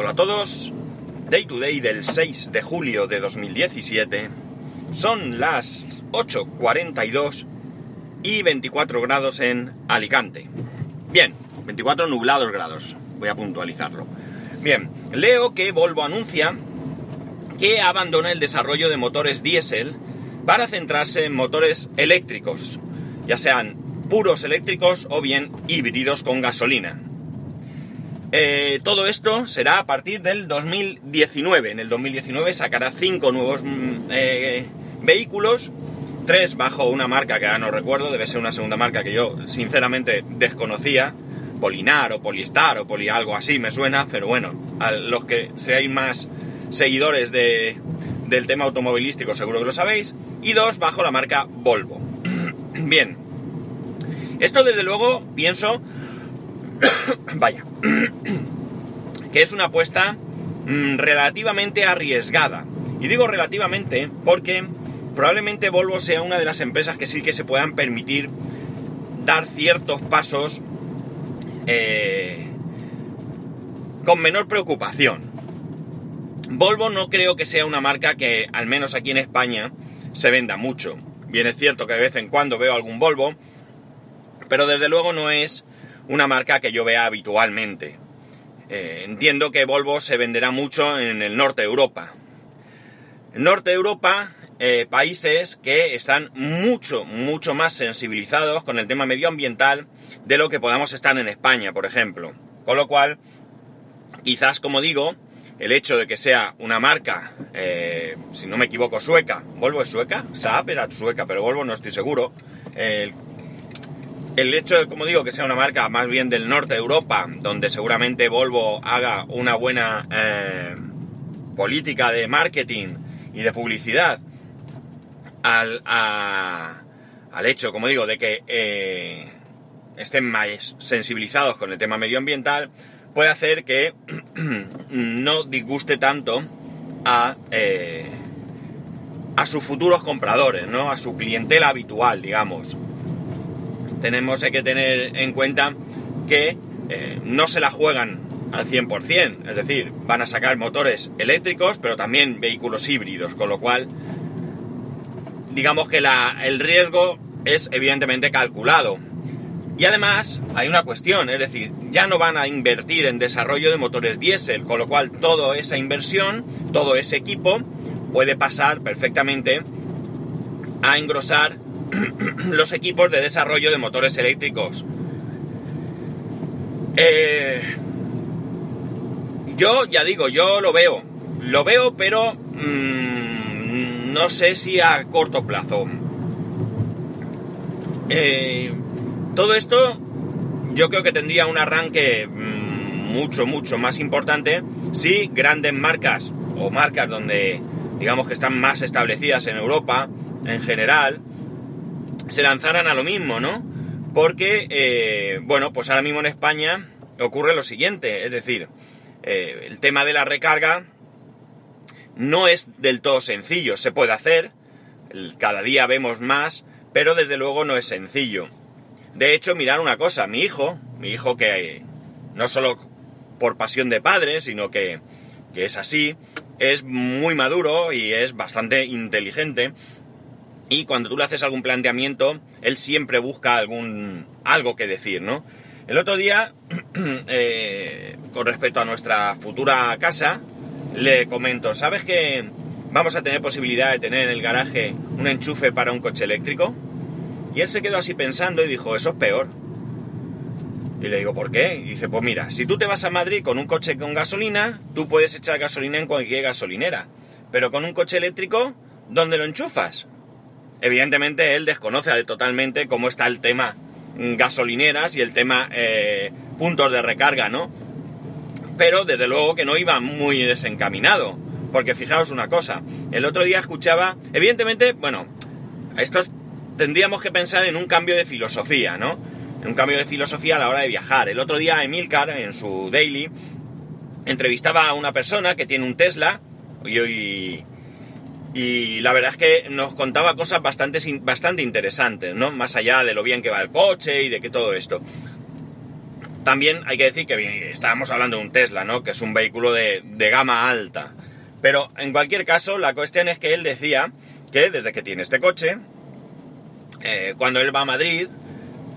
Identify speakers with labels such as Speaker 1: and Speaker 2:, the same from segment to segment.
Speaker 1: Hola a todos, Day to Day del 6 de julio de 2017. Son las 8.42 y 24 grados en Alicante. Bien, 24 nublados grados, voy a puntualizarlo. Bien, leo que Volvo anuncia que abandona el desarrollo de motores diésel para centrarse en motores eléctricos, ya sean puros eléctricos o bien híbridos con gasolina. Eh, todo esto será a partir del 2019. En el 2019 sacará cinco nuevos mm, eh, vehículos, tres bajo una marca que ahora no recuerdo, debe ser una segunda marca que yo sinceramente desconocía, Polinar o Polistar o Poli algo así me suena, pero bueno, a los que seáis más seguidores de, del tema automovilístico seguro que lo sabéis, y dos bajo la marca Volvo. Bien, esto desde luego pienso, vaya, que es una apuesta mm, relativamente arriesgada. Y digo relativamente porque probablemente Volvo sea una de las empresas que sí que se puedan permitir dar ciertos pasos eh, con menor preocupación. Volvo no creo que sea una marca que, al menos aquí en España, se venda mucho. Bien es cierto que de vez en cuando veo algún Volvo, pero desde luego no es una marca que yo vea habitualmente. Eh, entiendo que Volvo se venderá mucho en el norte de Europa. Norte de Europa, eh, países que están mucho, mucho más sensibilizados con el tema medioambiental de lo que podamos estar en España, por ejemplo. Con lo cual, quizás, como digo, el hecho de que sea una marca, eh, si no me equivoco, sueca, Volvo es sueca, Saab era sueca, pero Volvo no estoy seguro, hecho de, como digo, que sea una marca más bien del norte de Europa, donde seguramente Volvo haga una buena eh, política de marketing y de publicidad, al, al hecho, como digo, de que eh, estén más sensibilizados con el tema medioambiental, puede hacer que no disguste tanto a, eh, a sus futuros compradores, ¿no? A su clientela habitual, digamos tenemos que tener en cuenta que eh, no se la juegan al 100%, es decir, van a sacar motores eléctricos, pero también vehículos híbridos, con lo cual, digamos que el riesgo es evidentemente calculado. Y además hay una cuestión, es decir, ya no van a invertir en desarrollo de motores diésel, con lo cual toda esa inversión, todo ese equipo puede pasar perfectamente a engrosar los equipos de desarrollo de motores eléctricos. Eh, yo ya digo, yo lo veo, lo veo, pero mm, no sé si a corto plazo. Eh, todo esto yo creo que tendría un arranque mm, mucho, mucho más importante si grandes marcas o marcas donde digamos que están más establecidas en Europa en general, se lanzaran a lo mismo, ¿no? Porque, eh, bueno, pues ahora mismo en España ocurre lo siguiente, es decir, eh, el tema de la recarga no es del todo sencillo, se puede hacer, cada día vemos más, pero desde luego no es sencillo. De hecho, mirar una cosa, mi hijo, mi hijo que no solo por pasión de padre, sino que, que es así, es muy maduro y es bastante inteligente y cuando tú le haces algún planteamiento, él siempre busca algún algo que decir, ¿no? El otro día, eh, con respecto a nuestra futura casa, le comento, ¿sabes que vamos a tener posibilidad de tener en el garaje un enchufe para un coche eléctrico? Y él se quedó así pensando y dijo, eso es peor. Y le digo, ¿por qué? Y dice, pues mira, si tú te vas a Madrid con un coche con gasolina, tú puedes echar gasolina en cualquier gasolinera. Pero con un coche eléctrico, ¿dónde lo enchufas? Evidentemente él desconoce totalmente cómo está el tema gasolineras y el tema eh, puntos de recarga, ¿no? Pero desde luego que no iba muy desencaminado. Porque fijaos una cosa, el otro día escuchaba, evidentemente, bueno, estos tendríamos que pensar en un cambio de filosofía, ¿no? En un cambio de filosofía a la hora de viajar. El otro día Emilcar, en su daily, entrevistaba a una persona que tiene un Tesla y, hoy y la verdad es que nos contaba cosas bastante, bastante interesantes, ¿no? Más allá de lo bien que va el coche y de que todo esto. También hay que decir que estábamos hablando de un Tesla, ¿no? Que es un vehículo de, gama alta. Pero en cualquier caso, la cuestión es que él decía que desde que tiene este coche, eh, cuando él va a Madrid,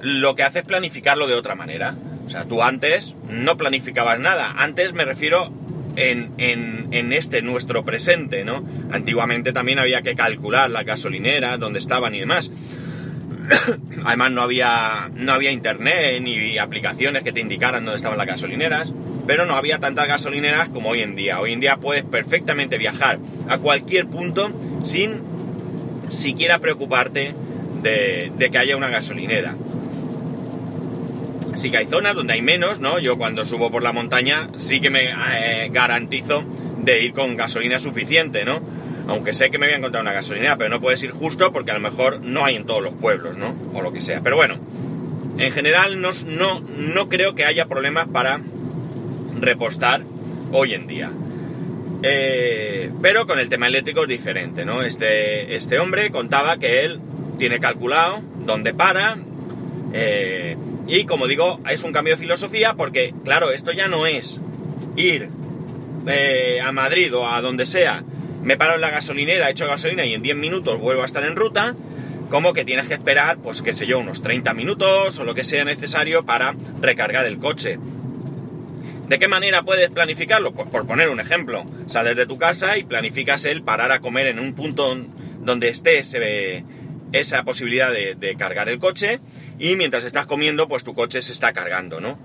Speaker 1: lo que hace es planificarlo de otra manera. O sea, tú antes no planificabas nada. Antes me refiero en, este nuestro presente, ¿no? Antiguamente también había que calcular la gasolinera, dónde estaban y demás. Además no había, no había internet ni aplicaciones que te indicaran dónde estaban las gasolineras, pero no había tantas gasolineras como hoy en día. Hoy en día puedes perfectamente viajar a cualquier punto sin siquiera preocuparte de, que haya una gasolinera. Sí que hay zonas donde hay menos, ¿no? Yo cuando subo por la montaña sí que me eh, garantizo de ir con gasolina suficiente, ¿no? Aunque sé que me voy a encontrar una gasolinera, pero no puedes ir justo porque a lo mejor no hay en todos los pueblos, ¿no? O lo que sea. Pero bueno, en general no, no, no creo que haya problemas para repostar hoy en día. Eh, pero con el tema eléctrico es diferente, ¿no? Este, este hombre contaba que él tiene calculado dónde para. Eh, y como digo, es un cambio de filosofía porque, claro, esto ya no es ir eh, a Madrid o a donde sea me paro en la gasolinera, echo gasolina y en 10 minutos vuelvo a estar en ruta, como que tienes que esperar, pues qué sé yo, unos 30 minutos o lo que sea necesario para recargar el coche. ¿De qué manera puedes planificarlo? Pues por poner un ejemplo, sales de tu casa y planificas el parar a comer en un punto donde esté esa posibilidad de, cargar el coche y mientras estás comiendo, pues tu coche se está cargando, ¿no?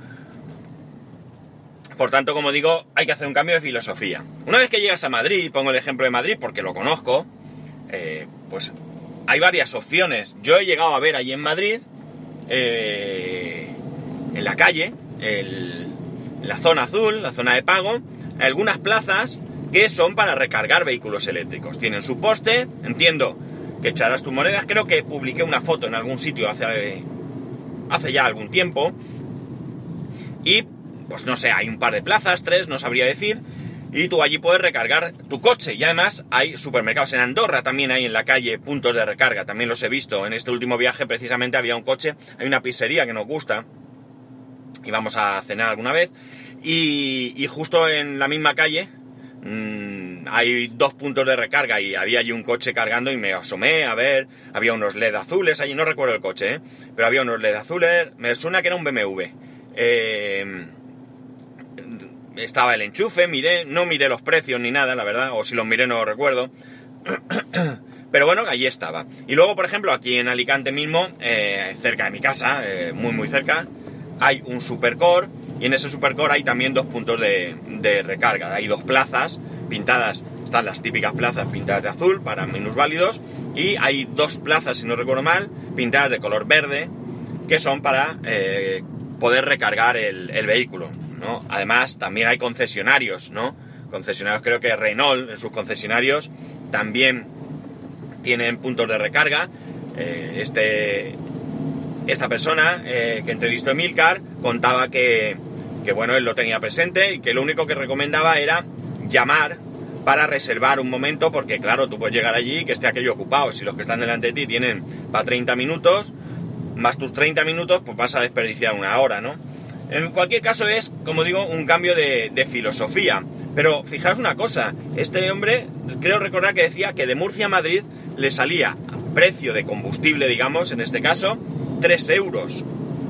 Speaker 1: Por tanto, como digo, hay que hacer un cambio de filosofía. Una vez que llegas a Madrid, pongo el ejemplo de Madrid porque lo conozco, eh, pues hay varias opciones. Yo he llegado a ver allí en Madrid, eh, en la calle, la zona azul, la zona de pago, algunas plazas que son para recargar vehículos eléctricos. Tienen su poste, entiendo que echarás tus monedas. Creo que publiqué una foto en algún sitio hace, hace ya algún tiempo. Y pues no sé, hay un par de plazas, tres, no sabría decir, y tú allí puedes recargar tu coche. Y además hay supermercados. En Andorra también hay en la calle puntos de recarga, también los he visto. En este último viaje precisamente había un coche, hay una pizzería que nos gusta, y vamos a cenar alguna vez, y, justo en la misma calle mm, hay dos puntos de recarga y había allí un coche cargando y me asomé a ver, había unos LED azules allí, no recuerdo el coche, ¿eh? pero había unos LED azules, me suena que era un BMW. Eh, estaba el enchufe, miré, no miré los precios ni nada, la verdad, o si los miré no recuerdo. Pero bueno, allí estaba. Y luego, por ejemplo, aquí en Alicante mismo, eh, cerca de mi casa, muy muy cerca, hay un Supercore y en ese Supercore hay también dos puntos de, recarga. Hay dos plazas pintadas, están las típicas plazas pintadas de azul para minusválidos y hay dos plazas, si no recuerdo mal, pintadas de color verde que son para eh, poder recargar el, el vehículo. Además, también hay concesionarios, ¿no? Concesionarios, creo que Renault en sus concesionarios también tienen puntos de recarga. Eh, este, esta persona eh, que entrevistó Emilcar contaba que, que, bueno, él lo tenía presente y que lo único que recomendaba era llamar para reservar un momento, porque claro, tú puedes llegar allí que esté aquello ocupado. Si los que están delante de ti tienen para 30 minutos, más tus 30 minutos, pues vas a desperdiciar una hora, ¿no? En cualquier caso es, como digo, un cambio de, filosofía. Pero fijaos una cosa, este hombre, creo recordar que decía que de Murcia a Madrid le salía precio de combustible, digamos, en este caso, 3 euros.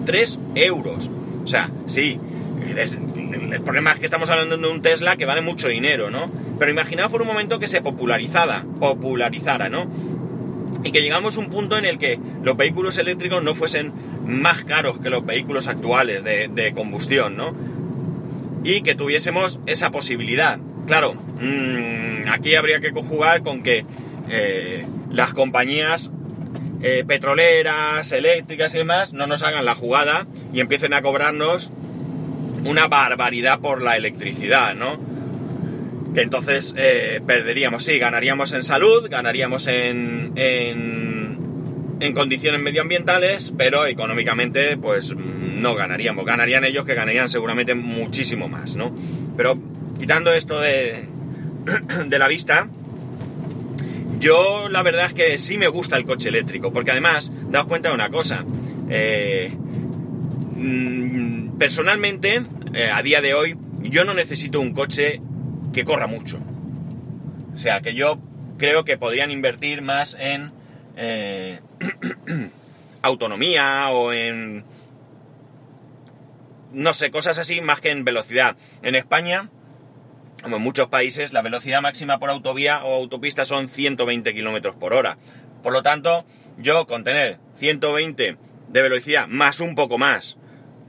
Speaker 1: 3 euros. O sea, sí, el problema es que estamos hablando de un Tesla que vale mucho dinero, ¿no? Pero imaginaos por un momento que se popularizara, popularizara, ¿no? Y que llegamos a un punto en el que los vehículos eléctricos no fuesen más caros que los vehículos actuales de, combustión, ¿no? Y que tuviésemos esa posibilidad. Claro, mm, aquí habría que conjugar con que eh, las compañías eh, petroleras, eléctricas y demás no nos hagan la jugada y empiecen a cobrarnos una barbaridad por la electricidad, ¿no? Que entonces eh, perderíamos, sí, ganaríamos en salud, ganaríamos en, en condiciones medioambientales, pero económicamente pues no ganaríamos. Ganarían ellos que ganarían seguramente muchísimo más, ¿no? Pero quitando esto de, de la vista, yo la verdad es que sí me gusta el coche eléctrico, porque además, daos cuenta de una cosa, eh, personalmente, eh, a día de hoy, yo no necesito un coche que corra mucho. O sea, que yo creo que podrían invertir más en eh, autonomía o en... No sé, cosas así más que en velocidad. En España, como en muchos países, la velocidad máxima por autovía o autopista son 120 kilómetros por hora. Por lo tanto, yo con tener 120 de velocidad más un poco más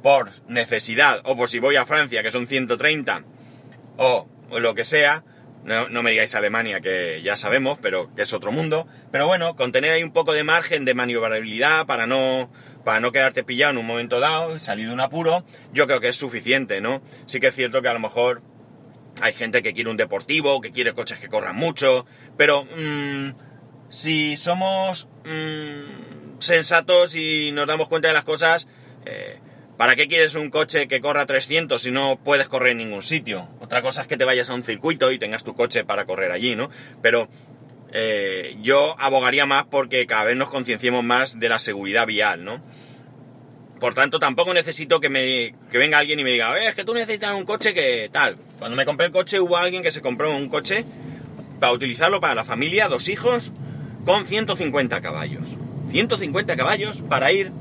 Speaker 1: por necesidad o por si voy a Francia que son 130 o, lo que sea, no, no, me digáis Alemania que ya sabemos, pero que es otro mundo, pero bueno, con tener ahí un poco de margen de maniobrabilidad para no para no quedarte pillado en un momento dado, salir de un apuro, yo creo que es suficiente, ¿no? Sí que es cierto que a lo mejor hay gente que quiere un deportivo, que quiere coches que corran mucho, pero mmm, si somos mmm, sensatos y nos damos cuenta de las cosas, eh, ¿para qué quieres un coche que corra 300 si no puedes correr en ningún sitio? Otra cosa es que te vayas a un circuito y tengas tu coche para correr allí, ¿no? Pero eh, yo abogaría más porque cada vez nos concienciemos más de la seguridad vial, ¿no? Por tanto, tampoco necesito que, me, que venga alguien y me diga, es que tú necesitas un coche que tal. Cuando me compré el coche hubo alguien que se compró un coche para utilizarlo para la familia, dos hijos, con 150 caballos. 150 caballos para ir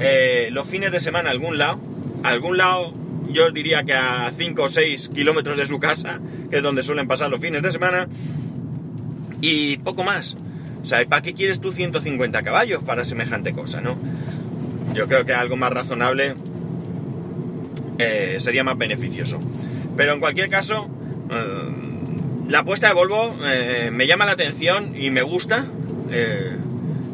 Speaker 1: eh, los fines de semana algún lado. Algún lado, yo diría que a 5 o 6 kilómetros de su casa, que es donde suelen pasar los fines de semana. Y poco más. O sea, ¿para qué quieres tú 150 caballos para semejante cosa, no? Yo creo que algo más razonable eh, sería más beneficioso. Pero en cualquier caso, eh, la apuesta de Volvo me llama la atención y me gusta.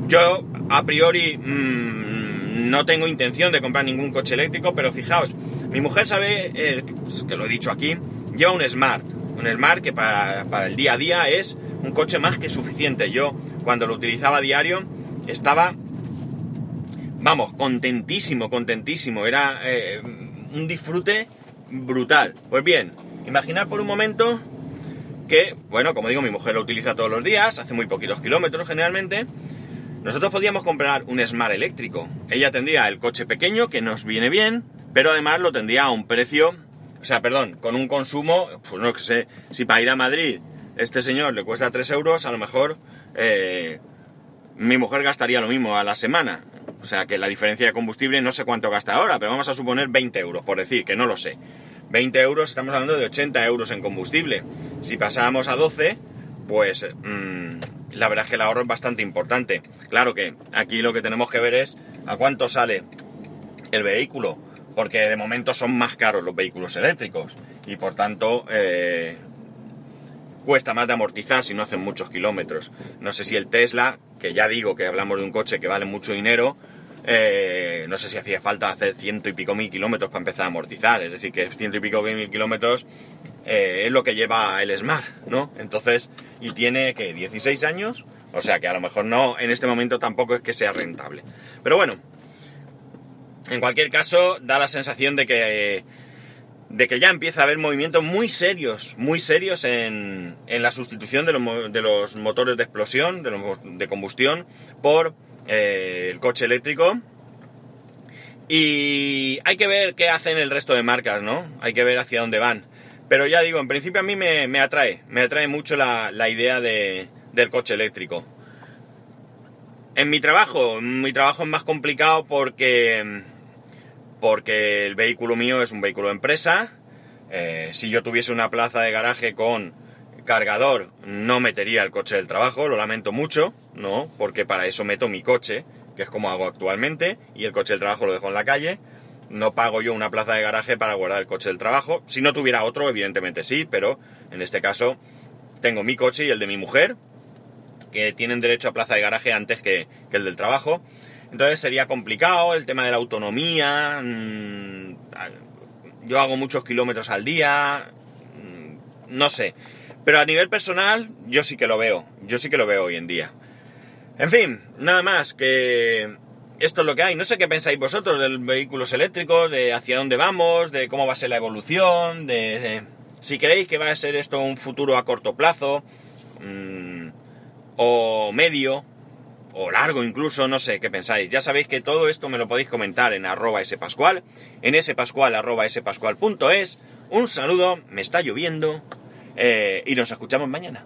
Speaker 1: Yo a priori mmm, no tengo intención de comprar ningún coche eléctrico, pero fijaos, mi mujer sabe, eh, que lo he dicho aquí, lleva un Smart. Un Smart que para, para, el día a día es un coche más que suficiente. Yo cuando lo utilizaba a diario estaba, vamos, contentísimo, contentísimo. Era eh, un disfrute brutal. Pues bien, imaginad por un momento que, bueno, como digo, mi mujer lo utiliza todos los días, hace muy poquitos kilómetros generalmente. Nosotros podíamos comprar un Smart eléctrico. Ella tendría el coche pequeño, que nos viene bien, pero además lo tendría a un precio, o sea, perdón, con un consumo, pues no sé, si para ir a Madrid este señor le cuesta 3 euros, a lo mejor eh, mi mujer gastaría lo mismo a la semana. O sea, que la diferencia de combustible no sé cuánto gasta ahora, pero vamos a suponer 20 euros, por decir, que no lo sé. 20 euros, estamos hablando de 80 euros en combustible. Si pasáramos a 12, pues mmm, la verdad es que el ahorro es bastante importante. Claro que aquí lo que tenemos que ver es a cuánto sale el vehículo, porque de momento son más caros los vehículos eléctricos y por tanto eh, cuesta más de amortizar si no hacen muchos kilómetros. No sé si el Tesla, que ya digo que hablamos de un coche que vale mucho dinero, eh, no sé si hacía falta hacer ciento y pico mil kilómetros para empezar a amortizar, es decir, que ciento y pico mil kilómetros eh, es lo que lleva el Smart, ¿no? Entonces, y tiene que 16 años, o sea que a lo mejor no, en este momento tampoco es que sea rentable. Pero bueno, en cualquier caso, da la sensación de que, de que ya empieza a haber movimientos muy serios, muy serios en, en la sustitución de los, de los, motores de explosión, de, combustión, por eh, el coche eléctrico. Y hay que ver qué hacen el resto de marcas, ¿no? Hay que ver hacia dónde van. Pero ya digo, en principio a mí me, me atrae, me atrae mucho la, la idea de, del coche eléctrico. En mi trabajo, mi trabajo es más complicado porque, porque el vehículo mío es un vehículo de empresa. Eh, si yo tuviese una plaza de garaje con cargador, no metería el coche del trabajo, lo lamento mucho, ¿no? Porque para eso meto mi coche, que es como hago actualmente, y el coche del trabajo lo dejo en la calle. No pago yo una plaza de garaje para guardar el coche del trabajo. Si no tuviera otro, evidentemente sí, pero en este caso tengo mi coche y el de mi mujer, que tienen derecho a plaza de garaje antes que, el del trabajo. Entonces sería complicado el tema de la autonomía. Mmm, yo hago muchos kilómetros al día. Mmm, no sé. Pero a nivel personal, yo sí que lo veo. Yo sí que lo veo hoy en día. En fin, nada más que esto es lo que hay. No sé qué pensáis vosotros de los vehículos eléctricos, de hacia dónde vamos, de cómo va a ser la evolución, de, si creéis que va a ser esto un futuro a corto plazo mmm, o medio, o largo incluso, no sé qué pensáis. Ya sabéis que todo esto me lo podéis comentar en arroba spascual, en spascual arroba spascual.es. Un saludo, me está lloviendo eh, y nos escuchamos mañana.